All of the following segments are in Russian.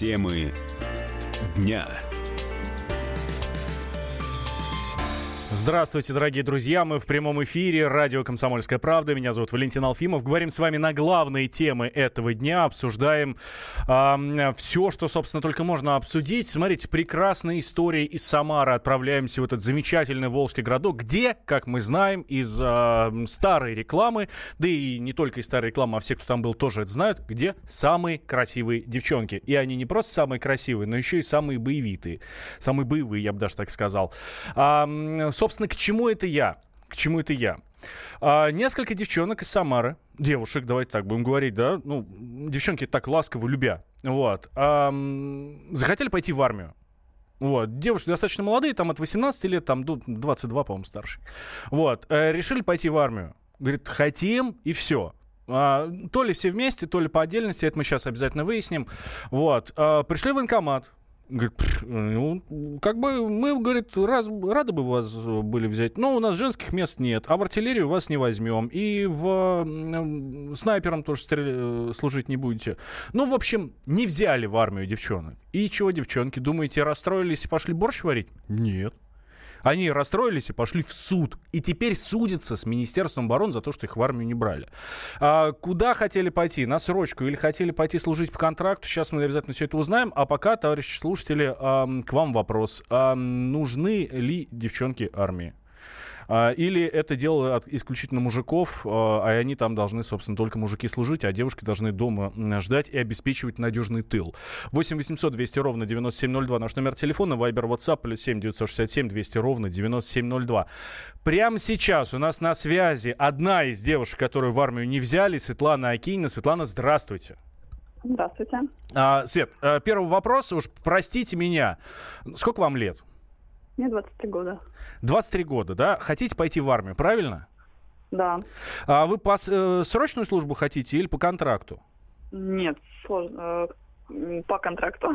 Темы дня. Здравствуйте, дорогие друзья. Мы в прямом эфире. Радио «Комсомольская правда». Меня зовут Валентин Алфимов. Говорим с вами на главные темы этого дня. Обсуждаем э, все, что, собственно, только можно обсудить. Смотрите, прекрасные истории из Самары. Отправляемся в этот замечательный Волжский городок, где, как мы знаем, из э, старой рекламы, да и не только из старой рекламы, а все, кто там был, тоже это знают, где самые красивые девчонки. И они не просто самые красивые, но еще и самые боевитые. Самые боевые, я бы даже так сказал. А, собственно, к чему это я? К чему это я? А, несколько девчонок из Самары, девушек, давайте так будем говорить, да, ну, девчонки так ласково любя, вот, а, захотели пойти в армию. Вот. Девушки достаточно молодые, там от 18 лет, там до 22, по-моему, старше. Вот. Э, решили пойти в армию. Говорит, хотим, и все. А, то ли все вместе, то ли по отдельности, это мы сейчас обязательно выясним. Вот. А, пришли в военкомат, Говорит, ну, как бы мы, говорит, раз, рады бы вас были взять, но у нас женских мест нет, а в артиллерию вас не возьмем, и в э, снайпером тоже стрел... служить не будете. Ну, в общем, не взяли в армию девчонок. И чего, девчонки, думаете, расстроились и пошли борщ варить? Нет. Они расстроились и пошли в суд. И теперь судятся с Министерством обороны за то, что их в армию не брали. А, куда хотели пойти? На срочку или хотели пойти служить по контракту? Сейчас мы обязательно все это узнаем. А пока, товарищи слушатели, к вам вопрос. А, нужны ли девчонки армии? А, или это дело от исключительно мужиков, а, а они там должны, собственно, только мужики служить, а девушки должны дома ждать и обеспечивать надежный тыл. 8 800 200 ровно 9702 наш номер телефона, Viber, WhatsApp, плюс 7 967 200 ровно 9702. Прямо сейчас у нас на связи одна из девушек, которую в армию не взяли, Светлана Акинина. Светлана, здравствуйте. Здравствуйте. А, Свет, э, первый вопрос, уж простите меня. Сколько вам лет? Мне 23 года. 23 года, да? Хотите пойти в армию, правильно? Да. А вы по э, срочную службу хотите или по контракту? Нет, сложно. Э, по контракту.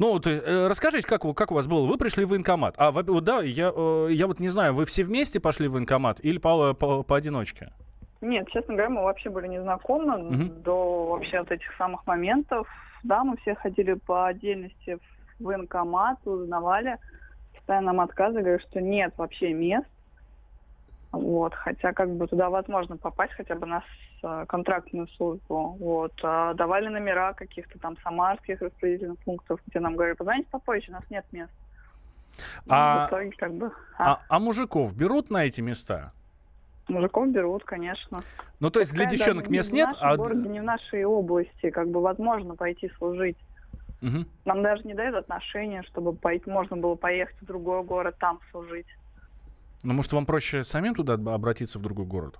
Ну, вот, э, расскажите, как, как у вас было? Вы пришли в военкомат. А, вот, да, я, э, я вот не знаю, вы все вместе пошли в военкомат или по, по, поодиночке? Нет, честно говоря, мы вообще были не знакомы угу. до вообще вот этих самых моментов. Да, мы все ходили по отдельности в военкомат, узнавали постоянно нам отказывали, говорят, что нет вообще мест. Вот, хотя как бы туда возможно попасть хотя бы на э, контрактную службу. Вот, а давали номера каких-то там самарских распределительных пунктов, где нам говорили, позвоните попозже, у нас нет мест. А, ну, итоге, как бы, а. А, а мужиков берут на эти места? Мужиков берут, конечно. Ну, то есть Пускай для девчонок мест нет? В нашем а... городе, не в нашей области, как бы возможно пойти служить. Угу. Нам даже не дают отношения, чтобы пойти, можно было поехать в другой город, там служить. Ну, может, вам проще самим туда обратиться в другой город?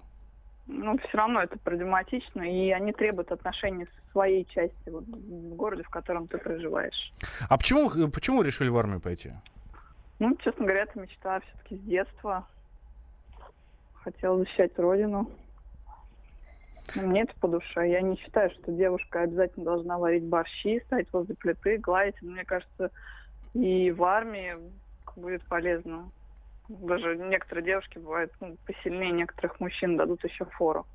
Ну, все равно это проблематично, и они требуют отношений с своей части вот, в городе, в котором ты проживаешь. А почему, почему вы решили в армию пойти? Ну, честно говоря, это мечта все-таки с детства. Хотела защищать родину. Мне это по душе. Я не считаю, что девушка обязательно должна варить борщи, стоять возле плиты, гладить. Мне кажется, и в армии будет полезно. Даже некоторые девушки бывают ну, посильнее некоторых мужчин, дадут еще фору.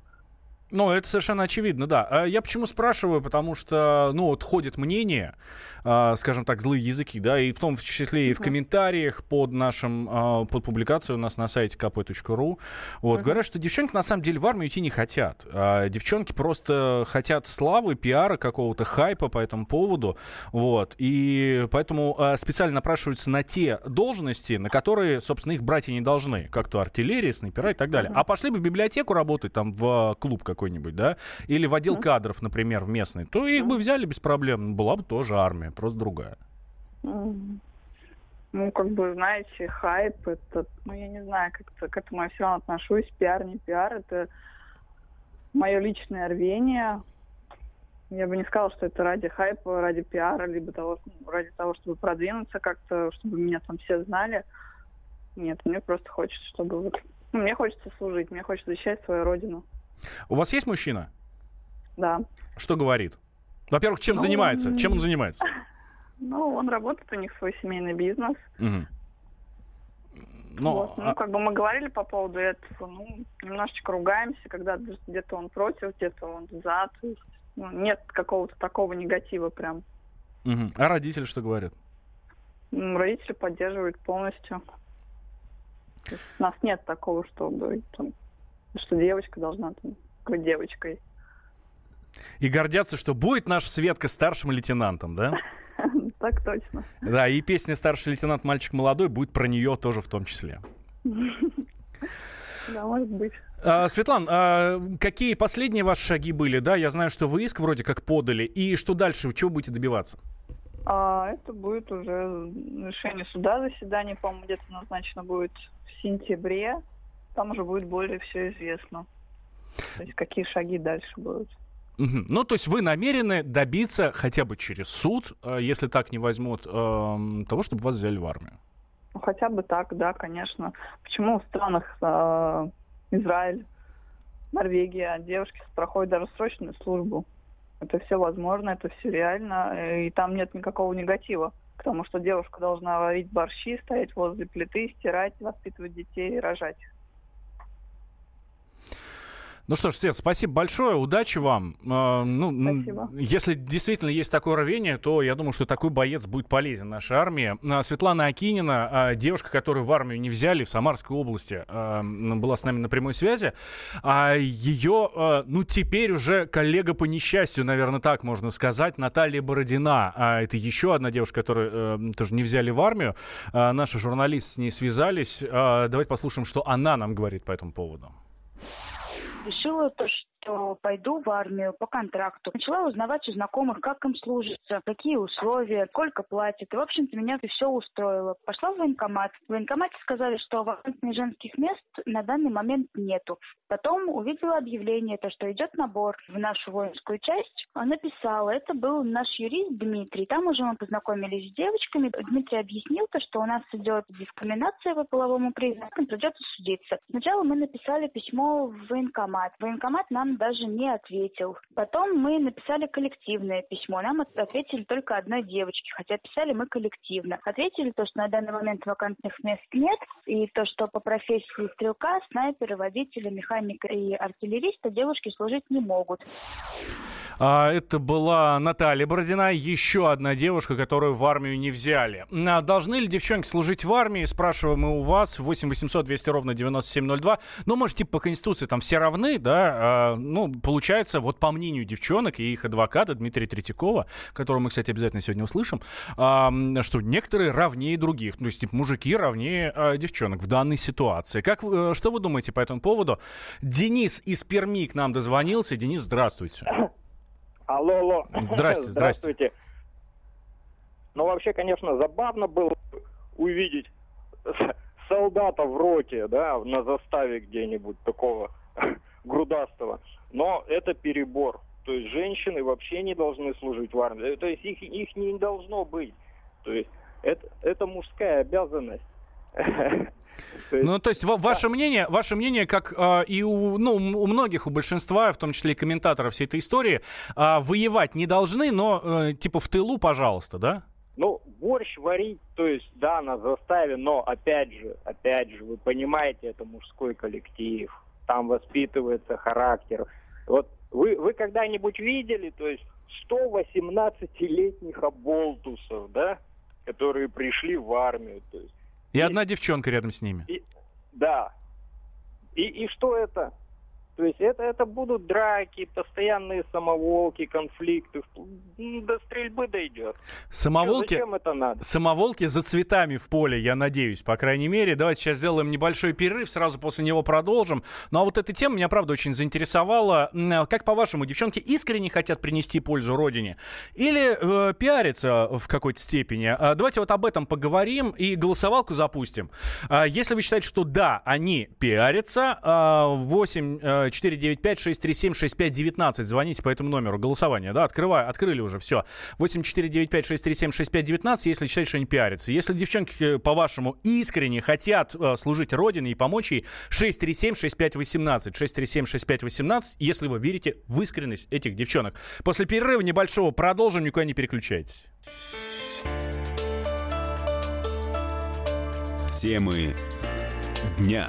Ну, это совершенно очевидно, да. А я почему спрашиваю? Потому что, ну, вот ходит мнение, э, скажем так, злые языки, да, и в том числе и в комментариях под нашим, э, под публикацией у нас на сайте kp.ru, вот, uh-huh. говорят, что девчонки на самом деле в армию идти не хотят. А девчонки просто хотят славы, пиара, какого-то хайпа по этому поводу, вот, и поэтому специально напрашиваются на те должности, на которые, собственно, их братья не должны, как то артиллерия, снайпера и так далее. Uh-huh. А пошли бы в библиотеку работать, там, в клуб какой-нибудь, да, или в отдел кадров, например, в местный, то их бы взяли без проблем. Была бы тоже армия, просто другая. Ну, как бы, знаете, хайп, это, ну, я не знаю, как-то к этому я все равно отношусь. Пиар, не пиар, это мое личное рвение. Я бы не сказала, что это ради хайпа, ради пиара, либо того, ради того, чтобы продвинуться как-то, чтобы меня там все знали. Нет, мне просто хочется, чтобы вот... Ну, мне хочется служить, мне хочется защищать свою родину. У вас есть мужчина? Да. Что говорит? Во-первых, чем ну, занимается? Чем он занимается? Ну, он работает, у них свой семейный бизнес. Угу. Но, вот. Ну, а... как бы мы говорили по поводу этого, ну, немножечко ругаемся, когда где-то он против, где-то он за, то есть ну, нет какого-то такого негатива прям. Угу. А родители что говорят? Родители поддерживают полностью. у нас нет такого, чтобы там, что девочка должна там, быть девочкой. И гордятся, что будет наш Светка старшим лейтенантом, да? Так точно. Да, и песня «Старший лейтенант, мальчик молодой» будет про нее тоже в том числе. Да, может быть. А, Светлан, а какие последние ваши шаги были? Да, я знаю, что вы иск вроде как подали. И что дальше? Чего будете добиваться? А, это будет уже решение суда, заседание, по-моему, где-то назначено будет в сентябре. Там уже будет более все известно. То есть какие шаги дальше будут. Угу. Ну, то есть вы намерены добиться хотя бы через суд, э, если так не возьмут, эм, того, чтобы вас взяли в армию? Ну, хотя бы так, да, конечно. Почему в странах э, Израиль, Норвегия девушки проходят даже срочную службу? Это все возможно, это все реально, и там нет никакого негатива к тому, что девушка должна варить борщи, стоять возле плиты, стирать, воспитывать детей и рожать. Ну что ж, Свет, спасибо большое, удачи вам. Э, ну, спасибо. Если действительно есть такое рвение, то я думаю, что такой боец будет полезен нашей армии. А, Светлана Акинина, а, девушка, которую в армию не взяли в Самарской области, а, была с нами на прямой связи. А ее, ну теперь уже коллега по несчастью, наверное, так можно сказать, Наталья Бородина. Это еще одна девушка, которую тоже не взяли в армию. Наши журналисты с ней связались. Давайте послушаем, что она нам говорит по этому поводу решила то, что пойду в армию по контракту. Начала узнавать у знакомых, как им служится, какие условия, сколько платят. И, в общем-то, меня все устроило. Пошла в военкомат. В военкомате сказали, что вакантных женских мест на данный момент нету. Потом увидела объявление, то, что идет набор в нашу воинскую часть. Написала, это был наш юрист Дмитрий. Там уже мы познакомились с девочками. Дмитрий объяснил то, что у нас идет дискриминация по половому признаку, придется судиться. Сначала мы написали письмо в военкомат. Военкомат нам даже не ответил. Потом мы написали коллективное письмо. Нам ответили только одной девочке, хотя писали мы коллективно. Ответили то, что на данный момент вакантных мест нет, и то, что по профессии стрелка, снайпера, водителя, механика и артиллериста девушки служить не могут. А, это была Наталья Бородина, еще одна девушка, которую в армию не взяли. А, должны ли девчонки служить в армии? Спрашиваем мы у вас. 8 800 200 ровно 9702. Ну, может, типа по Конституции там все равны, да? А, ну, получается, вот по мнению девчонок и их адвоката Дмитрия Третьякова, которого мы, кстати, обязательно сегодня услышим, что некоторые равнее других. То есть, типа, мужики равнее девчонок в данной ситуации. Как, э, что вы думаете по этому поводу? Денис из Перми к нам дозвонился. Денис, здравствуйте. Алло, алло. Здрасте, здравствуйте. Ну, вообще, конечно, забавно было увидеть солдата в роке, да, на заставе где-нибудь такого грудастого. Но это перебор. То есть женщины вообще не должны служить в армии. То есть их, их не должно быть. То есть это, это мужская обязанность. Ну, то есть ваше мнение, ваше мнение, как э, и у, ну, у многих, у большинства, в том числе и комментаторов всей этой истории, э, воевать не должны, но э, типа в тылу, пожалуйста, да? Ну, борщ варить, то есть, да, на заставе, но опять же, опять же, вы понимаете, это мужской коллектив, там воспитывается характер. Вот вы, вы когда-нибудь видели, то есть, 118-летних оболтусов, да, которые пришли в армию, то есть, и, и одна девчонка рядом с ними. И, да. И, и что это? То есть это, это будут драки, постоянные самоволки, конфликты. До стрельбы дойдет. Самоволки, зачем это надо? самоволки за цветами в поле, я надеюсь, по крайней мере. Давайте сейчас сделаем небольшой перерыв, сразу после него продолжим. Ну а вот эта тема меня, правда, очень заинтересовала. Как, по-вашему, девчонки искренне хотят принести пользу родине? Или э, пиариться в какой-то степени? А, давайте вот об этом поговорим и голосовалку запустим. А, если вы считаете, что да, они пиарятся, 8 495-637-6519. Звоните по этому номеру. Голосование, да, открываю, открыли уже, все. 8495-637-6519, если считаете, что они пиарятся. Если девчонки, по-вашему, искренне хотят э, служить Родине и помочь ей, 637-6518. 637-6518, если вы верите в искренность этих девчонок. После перерыва небольшого продолжим, никуда не переключайтесь. Темы дня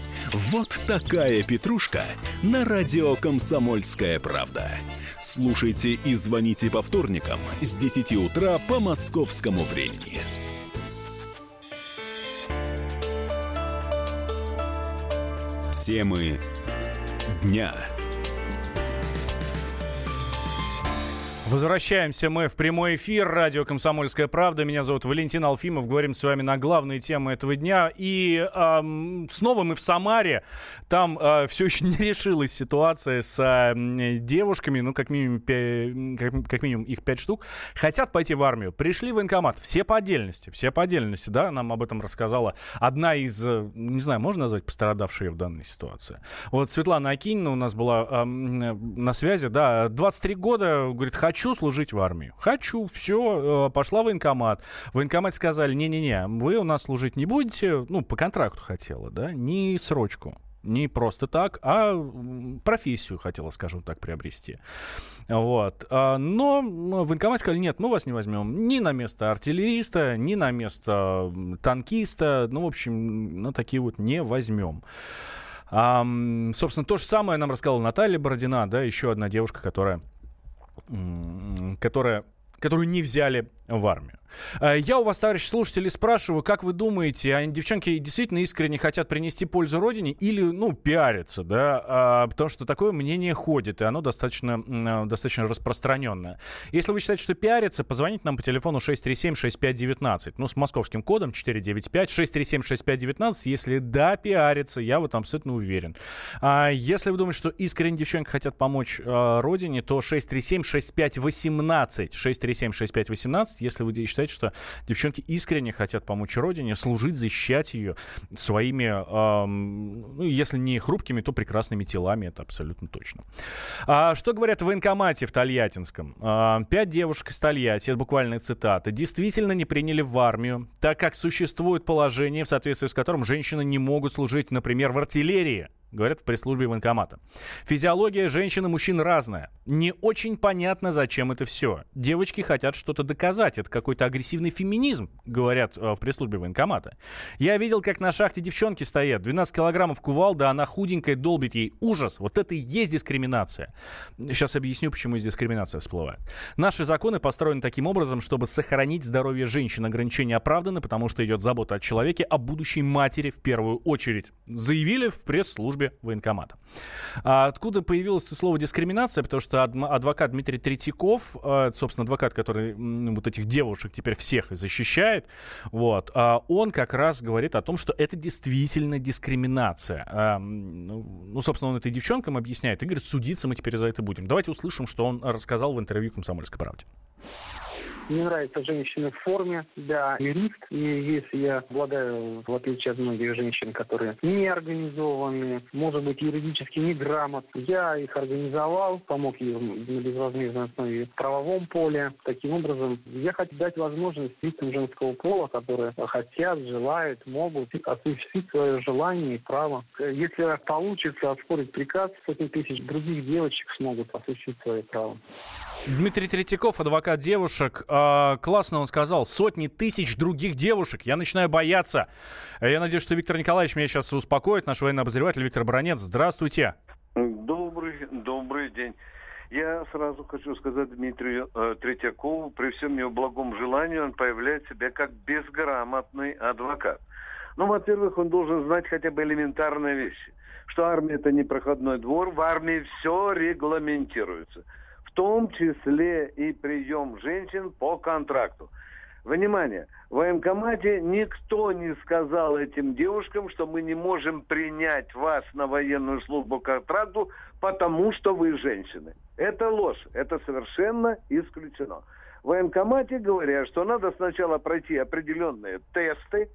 Вот такая петрушка на радио «Комсомольская правда». Слушайте и звоните по вторникам с 10 утра по московскому времени. Темы дня. Возвращаемся мы в прямой эфир. Радио «Комсомольская правда». Меня зовут Валентин Алфимов. Говорим с вами на главные темы этого дня. И эм, снова мы в Самаре. Там э, все еще не решилась ситуация с э, девушками. Ну, как минимум, пя- как, как минимум их пять штук. Хотят пойти в армию. Пришли в военкомат. Все по отдельности. Все по отдельности, да? Нам об этом рассказала одна из, э, не знаю, можно назвать пострадавшей в данной ситуации. Вот Светлана Акинина у нас была э, на связи. Да, 23 года. Говорит, хочу хочу служить в армию. Хочу, все, э, пошла в военкомат. В военкомате сказали, не-не-не, вы у нас служить не будете, ну, по контракту хотела, да, не срочку. Не просто так, а профессию хотела, скажем так, приобрести. Вот. А, но в военкомате сказали, нет, мы вас не возьмем ни на место артиллериста, ни на место танкиста. Ну, в общем, ну, такие вот не возьмем. А, собственно, то же самое нам рассказала Наталья Бородина, да, еще одна девушка, которая которая, которую не взяли в армию. Э, я у вас, товарищи слушатели, спрашиваю, как вы думаете, а девчонки действительно искренне хотят принести пользу родине или, ну, пиариться, да? А, потому что такое мнение ходит, и оно достаточно, э, достаточно распространенное. Если вы считаете, что пиариться, позвоните нам по телефону 637-6519, ну, с московским кодом 495, 637-6519, если да, пиариться, я в этом абсолютно уверен. А если вы думаете, что искренне девчонки хотят помочь э, родине, то 637-6518, 637-6518, если вы считаете, что девчонки искренне хотят помочь родине, служить, защищать ее своими, эм, ну, если не хрупкими, то прекрасными телами, это абсолютно точно. А, что говорят в военкомате в Тольяттинском? А, пять девушек из Тольятти, это буквально цитата, действительно не приняли в армию, так как существует положение, в соответствии с которым женщины не могут служить, например, в артиллерии говорят в пресс-службе военкомата. Физиология женщин и мужчин разная. Не очень понятно, зачем это все. Девочки хотят что-то доказать. Это какой-то агрессивный феминизм, говорят э, в пресс-службе военкомата. Я видел, как на шахте девчонки стоят. 12 килограммов кувалда, она худенькая, долбит ей. Ужас. Вот это и есть дискриминация. Сейчас объясню, почему из дискриминация всплывает. Наши законы построены таким образом, чтобы сохранить здоровье женщин. Ограничения оправданы, потому что идет забота о человеке, о будущей матери в первую очередь. Заявили в пресс-службе службе военкомата. А откуда появилось слово дискриминация? Потому что адвокат Дмитрий Третьяков, а, собственно, адвокат, который вот этих девушек теперь всех защищает, вот, а он как раз говорит о том, что это действительно дискриминация. А, ну, ну, собственно, он этой девчонкам объясняет и говорит, судиться мы теперь за это будем. Давайте услышим, что он рассказал в интервью «Комсомольской правде». Мне нравятся женщины в форме, да, юрист. И если я обладаю, в отличие от многих женщин, которые не организованы, может быть, юридически неграмотны, я их организовал, помог им на безвозмездной основе в правовом поле. Таким образом, я хочу дать возможность лицам женского пола, которые хотят, желают, могут осуществить свое желание и право. Если получится оспорить приказ, сотни тысяч других девочек смогут осуществить свое право. Дмитрий Третьяков, адвокат девушек. А, классно он сказал. Сотни тысяч других девушек. Я начинаю бояться. Я надеюсь, что Виктор Николаевич меня сейчас успокоит. Наш военный обозреватель Виктор Бронец. Здравствуйте. Добрый, добрый день. Я сразу хочу сказать Дмитрию э, Третьякову, при всем его благом желании он появляет себя как безграмотный адвокат. Ну, во-первых, он должен знать хотя бы элементарные вещи, что армия это не проходной двор, в армии все регламентируется в том числе и прием женщин по контракту. Внимание, в военкомате никто не сказал этим девушкам, что мы не можем принять вас на военную службу контракту, потому что вы женщины. Это ложь, это совершенно исключено. В военкомате говорят, что надо сначала пройти определенные тесты,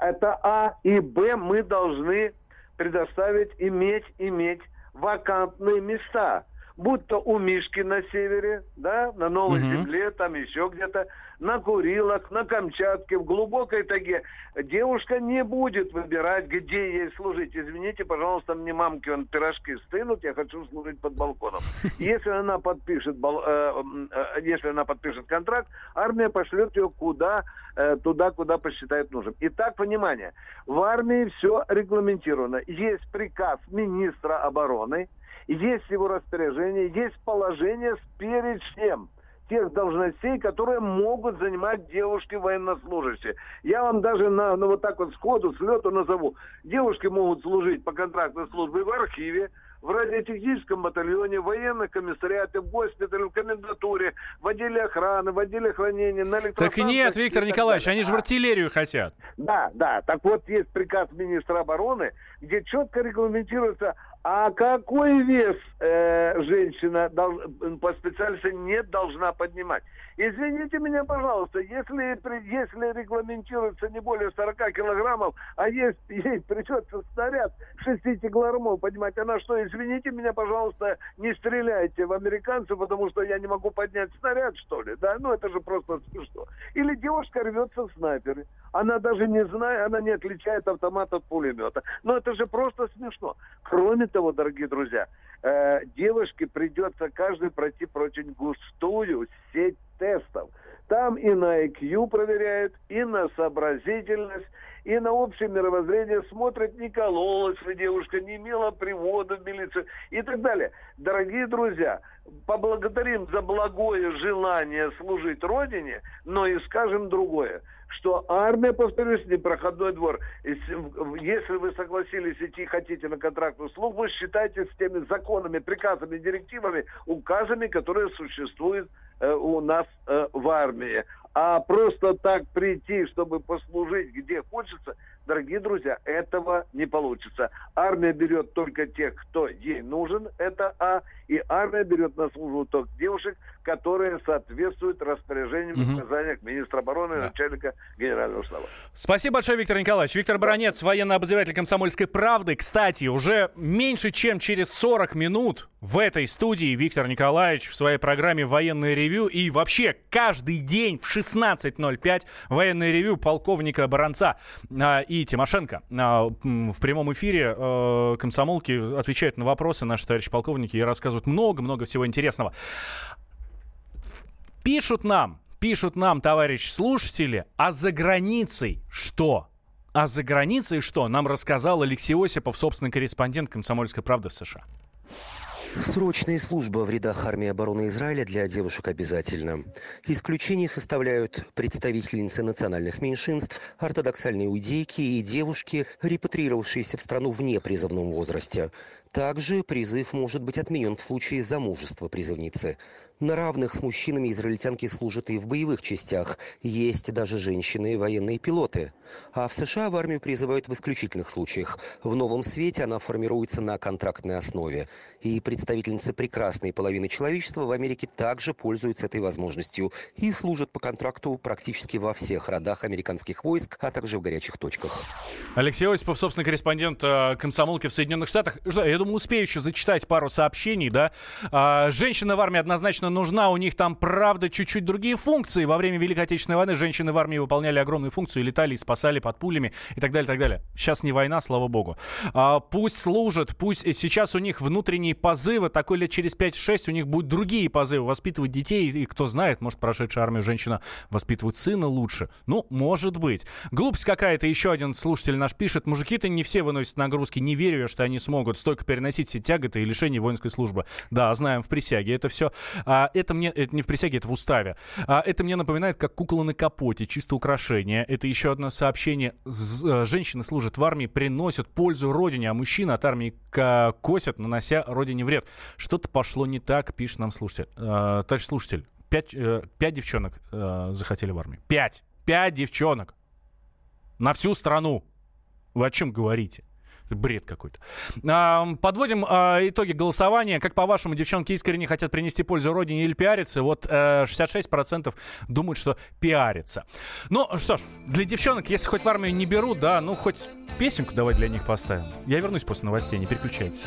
это А и Б мы должны предоставить, иметь, иметь вакантные места – будь то у Мишки на севере, да, на Новой угу. Земле, там еще где-то, на Курилах, на Камчатке, в глубокой таге. Девушка не будет выбирать, где ей служить. Извините, пожалуйста, мне мамки он пирожки стынут, я хочу служить под балконом. Если она подпишет, э, э, если она подпишет контракт, армия пошлет ее куда, э, туда, куда посчитает нужным. Итак, внимание, в армии все регламентировано. Есть приказ министра обороны, есть его распоряжение, есть положение с перечнем тех должностей, которые могут занимать девушки военнослужащие. Я вам даже на, на вот так вот сходу, с лету назову. Девушки могут служить по контрактной службе в архиве, в радиотехническом батальоне, в военных комиссариате, в госпитале, в комендатуре, в отделе охраны, в отделе хранения, на Так нет, Виктор Николаевич, они же в артиллерию хотят. Да, да. Так вот, есть приказ министра обороны, где четко регламентируется, а какой вес э, женщина дол, по специальности не должна поднимать? Извините меня, пожалуйста, если, если регламентируется не более 40 килограммов, а есть, ей придется снаряд 6 килограммов поднимать, она что, извините меня, пожалуйста, не стреляйте в американцев, потому что я не могу поднять снаряд, что ли, да? Ну, это же просто смешно. Или девушка рвется в снайпере. Она даже не знает, она не отличает автомат от пулемета. Но это же просто смешно. Кроме того, дорогие друзья, э, девушке придется каждый пройти очень густую сеть тестов. Там и на IQ проверяют, и на сообразительность, и на общее мировоззрение смотрят, не кололась ли девушка, не имела привода в милицию и так далее. Дорогие друзья, поблагодарим за благое желание служить Родине, но и скажем другое что армия, повторюсь, не проходной двор. Если вы согласились идти и хотите на контрактную службу, считайте с теми законами, приказами, директивами, указами, которые существуют у нас э, в армии. А просто так прийти, чтобы послужить где хочется, дорогие друзья, этого не получится. Армия берет только тех, кто ей нужен, это А, и армия берет на службу только девушек, которые соответствуют распоряжениям и указаниям министра обороны и да. начальника генерального штаба. Спасибо большое, Виктор Николаевич. Виктор Баранец, военный обозреватель «Комсомольской правды». Кстати, уже меньше чем через 40 минут в этой студии Виктор Николаевич в своей программе «Военное ревю» и вообще каждый день в 16.05 «Военное ревю» полковника Баранца а, и Тимошенко а, в прямом эфире а, комсомолки отвечают на вопросы наши товарищи полковники и рассказывают много-много всего интересного. Пишут нам, пишут нам, товарищ слушатели, а за границей что? А за границей что? Нам рассказал Алексей Осипов, собственный корреспондент «Комсомольской правды» в США. Срочная служба в рядах армии обороны Израиля для девушек обязательно. Исключение составляют представительницы национальных меньшинств, ортодоксальные иудейки и девушки, репатриировавшиеся в страну в непризывном возрасте. Также призыв может быть отменен в случае замужества призывницы. На равных с мужчинами израильтянки служат и в боевых частях. Есть даже женщины и военные пилоты. А в США в армию призывают в исключительных случаях. В новом свете она формируется на контрактной основе. И представительницы прекрасной половины человечества в Америке также пользуются этой возможностью и служат по контракту практически во всех родах американских войск, а также в горячих точках. Алексей Осипов, собственно, корреспондент э, комсомолки в Соединенных Штатах. Я думаю, успею еще зачитать пару сообщений, да. А, женщина в армии однозначно конечно, нужна. У них там, правда, чуть-чуть другие функции. Во время Великой Отечественной войны женщины в армии выполняли огромные функции, летали и спасали под пулями и так далее, так далее. Сейчас не война, слава богу. А, пусть служат, пусть сейчас у них внутренние позывы, такой лет через 5-6 у них будут другие позывы, воспитывать детей, и кто знает, может, прошедшая армию женщина воспитывает сына лучше. Ну, может быть. Глупость какая-то, еще один слушатель наш пишет, мужики-то не все выносят нагрузки, не верю я, что они смогут столько переносить все тяготы и лишения воинской службы. Да, знаем в присяге, это все а, а, это мне, это не в присяге, это в уставе. А, это мне напоминает, как кукла на капоте, чисто украшение. Это еще одно сообщение. Э, женщины служат в армии, приносят пользу родине, а мужчины от армии косят, нанося родине вред. Что-то пошло не так, пишет нам слушатель. А, товарищ слушатель, пять, э, пять девчонок э, захотели в армию. Пять! Пять девчонок! На всю страну! Вы о чем говорите? Бред какой-то. Подводим а, итоги голосования. Как по-вашему, девчонки искренне хотят принести пользу родине или пиариться? Вот 66% э, думают, что пиарится. Ну что ж, для девчонок, если хоть в армию не берут, да, ну хоть песенку давай для них поставим. Я вернусь после новостей, не переключайтесь.